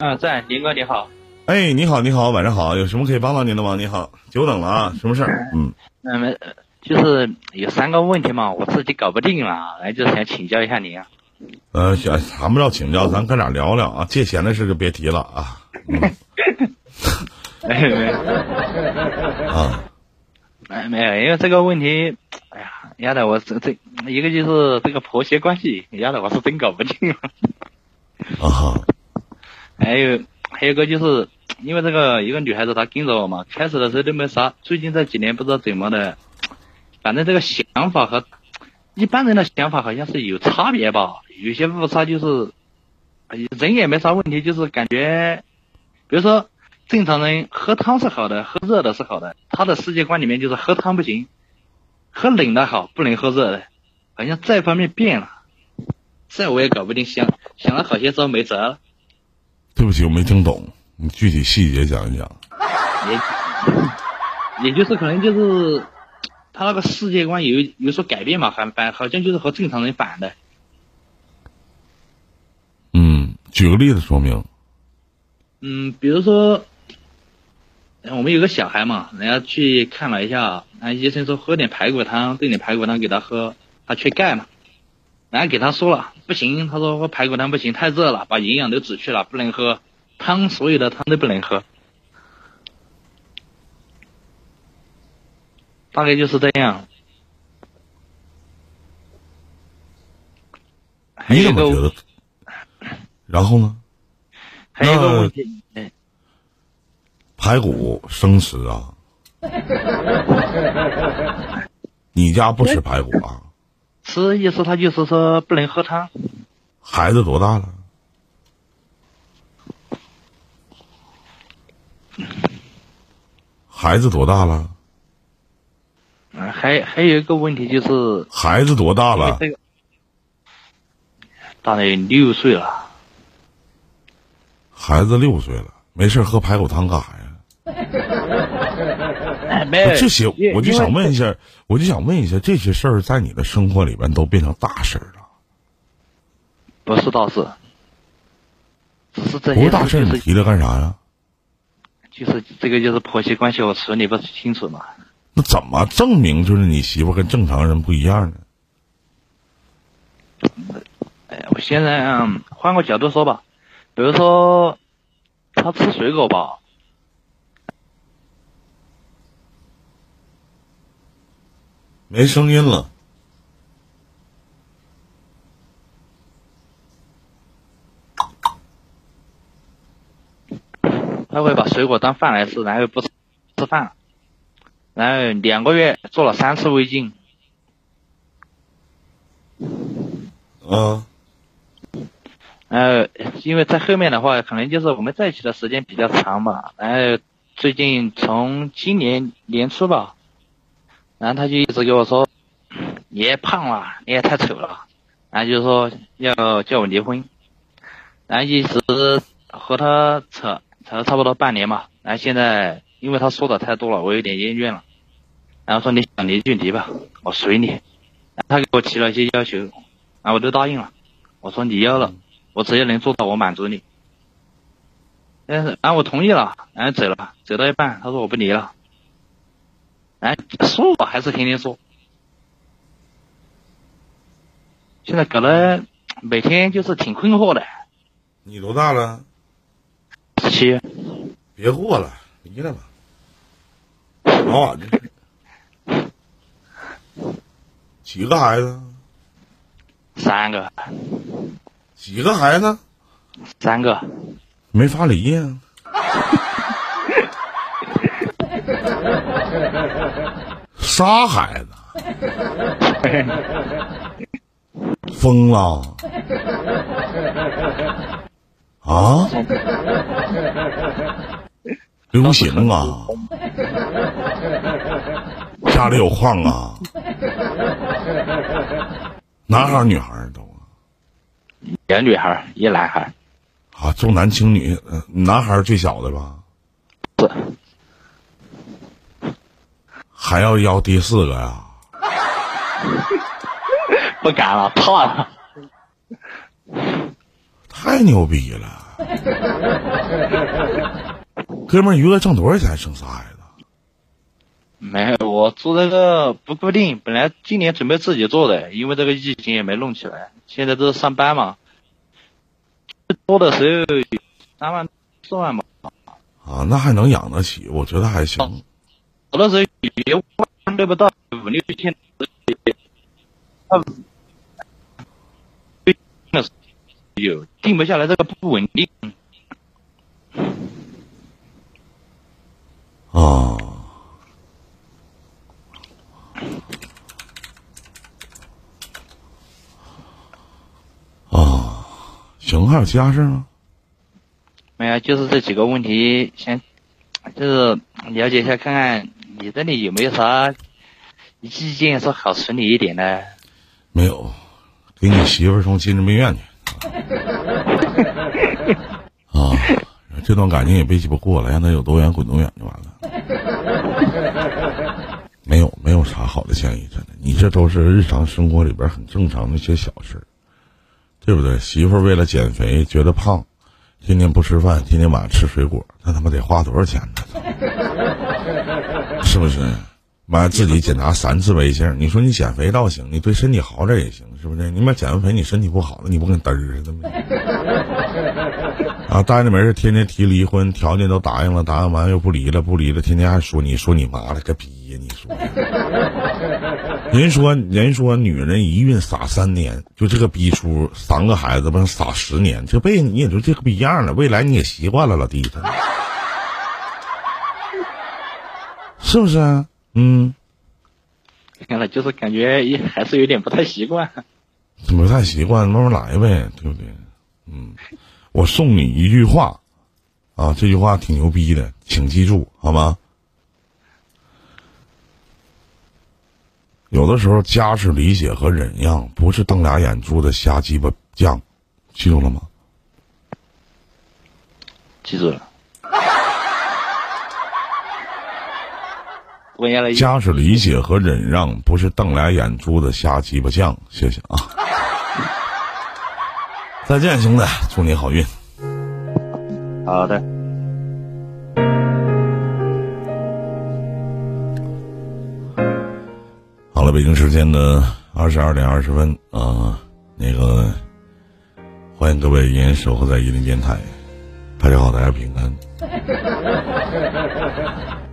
啊，在林哥你好。哎，你好，你好，晚上好，有什么可以帮到您的吗？你好，久等了啊，什么事儿？嗯，那么就是有三个问题嘛，我自己搞不定了，来就想请教一下您啊。呃，想谈不着请教，咱哥俩聊聊啊，借钱的事就别提了啊。嗯没有没有，啊，没没有，因为这个问题，哎呀，丫的我这这一个就是这个婆媳关系，丫的我是真搞不定了。啊哈，还有还有个就是因为这个一个女孩子她跟着我嘛，开始的时候都没啥，最近这几年不知道怎么的，反正这个想法和一般人的想法好像是有差别吧，有些误差就是，人也没啥问题，就是感觉，比如说正常人喝汤是好的，喝热的是好的，他的世界观里面就是喝汤不行，喝冷的好，不能喝热的，好像这方面变了，这我也搞不定，想想了好些招没辙了。对不起，我没听懂，你具体细节讲一讲。也也就是可能就是他那个世界观有有所改变嘛，反反好像就是和正常人反的。嗯，举个例子说明。嗯，比如说，呃我们有个小孩嘛，人家去看了一下，那，医生说喝点排骨汤，炖点排骨汤给他喝，他缺钙嘛，然后给他说了，不行，他说喝排骨汤不行，太热了，把营养都煮去了，不能喝汤，所有的汤都不能喝。大概就是这样。你怎么觉得？然后呢？还有一个问题，哎排骨生吃啊？你家不吃排骨啊？吃意思他就是说不能喝汤，孩子多大了？孩子多大了？啊，还还有一个问题就是，孩子多大了？这个大概六岁了，孩子六岁了，没事喝排骨汤干啥呀？哎没有这些我就想，问一下，我就想问一下，这些事儿在你的生活里边都变成大事儿了？不是大事，只是这不是大事你提它干啥呀？就是这个就是婆媳关系，我处理不清楚嘛。那怎么证明就是你媳妇跟正常人不一样呢？哎，我现在嗯换个角度说吧，比如说他吃水果吧，没声音了。他会把水果当饭来吃，然后不吃吃饭，然后两个月做了三次胃镜，啊，呃，因为在后面的话，可能就是我们在一起的时间比较长吧，然后最近从今年年初吧，然后他就一直给我说，你也胖了，你也太丑了，然后就说要叫我离婚，然后一直和他扯扯了差不多半年嘛，然后现在因为他说的太多了，我有点厌倦了，然后说你想离就离吧，我随你，然后他给我提了一些要求，然后我都答应了，我说你要了。我只要能做到，我满足你。但是，然后我同意了，然后走了，走到一半，他说我不离了。然后说我还是天天说，现在搞得每天就是挺困惑的。你多大了？十七，别过了，离了吧。老晚这几个孩子？三个，几个孩子？三个，没法离呀、仨孩子，疯了啊！流行啊！家里有矿啊！男孩儿女孩儿都两女孩，一男孩，啊，重男轻女，呃男孩儿最小的吧？是还要要第四个呀？不敢了，怕了。太牛逼了！哥们儿，一个月挣多少钱生仨孩子？没，我做这个不固定，本来今年准备自己做的，因为这个疫情也没弄起来，现在都是上班嘛。多的时候三万四万吧。啊，那还能养得起，我觉得还行。有的时候也万对不到五六千那，有定不下来，这个不稳定。啊啊，行，还有其他事吗？没有，就是这几个问题，先就是了解一下，看看你这里有没有啥意见说好处理一点呢。没有，给你媳妇儿送精神病院去。啊，这段感情也别鸡巴过了，让他有多远滚多远就完了。没有，没有啥好的建议，真的，你这都是日常生活里边很正常的一些小事，对不对？媳妇儿为了减肥觉得胖，天天不吃饭，天天晚上吃水果，那他妈得花多少钱呢？是不是？完自己检查三次微信，你说你减肥倒行，你对身体好点也行，是不是？你妈减肥你身体不好了，你不跟嘚儿似的吗？啊，呆着没事，天天提离婚，条件都答应了，答应完又不离了，不离了，天天还说你说你妈了个逼呀！你说，人说人说女人一孕傻三年，就这个逼出三个孩子不能傻十年，这辈子你也就这个逼样了，未来你也习惯了，老弟他，是不是啊？嗯，看了就是感觉也还是有点不太习惯。不太习惯，慢慢来呗，对不对？嗯，我送你一句话，啊，这句话挺牛逼的，请记住好吗？有的时候，家是理解和忍让，不是瞪俩眼珠子瞎鸡巴犟，记住了吗？记住了。家是理解和忍让，不是瞪俩眼珠子瞎鸡巴犟。谢谢啊！再见，兄弟，祝你好运。好的。好了，北京时间的二十二点二十分啊，那个欢迎各位依然守候在一零电台。大家好，大家平安。